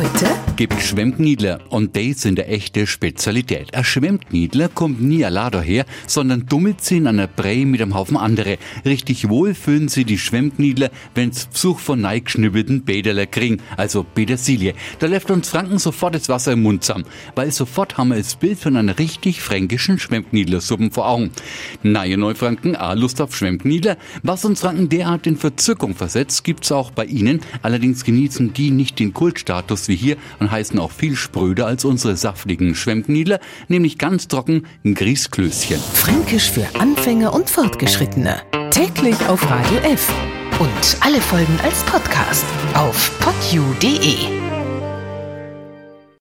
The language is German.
Heute gibt Schwemmkniedler und die sind eine echte Spezialität. Ein Schwemmkniedler kommt nie allein daher, sondern dummelt sie in einer Brei mit einem Haufen andere. Richtig wohl fühlen sie die Schwemmkniedler, wenn's Besuch von neigeschnibbelten Bäderler kriegen, also Petersilie. Da läuft uns Franken sofort das Wasser im Mund zusammen, weil sofort haben wir das Bild von einer richtig fränkischen Schwemmkniedlersuppen vor Augen. Neue Neufranken, a Lust auf Schwemmkniedler. Was uns Franken derart in Verzückung versetzt, gibt's auch bei ihnen. Allerdings genießen die nicht den Kultstatus wie hier und heißen auch viel spröder als unsere saftigen Schwemmkniedler, nämlich ganz trocken Grießklößchen. Fränkisch für Anfänger und Fortgeschrittene. Täglich auf Radio F. Und alle Folgen als Podcast auf podu.de.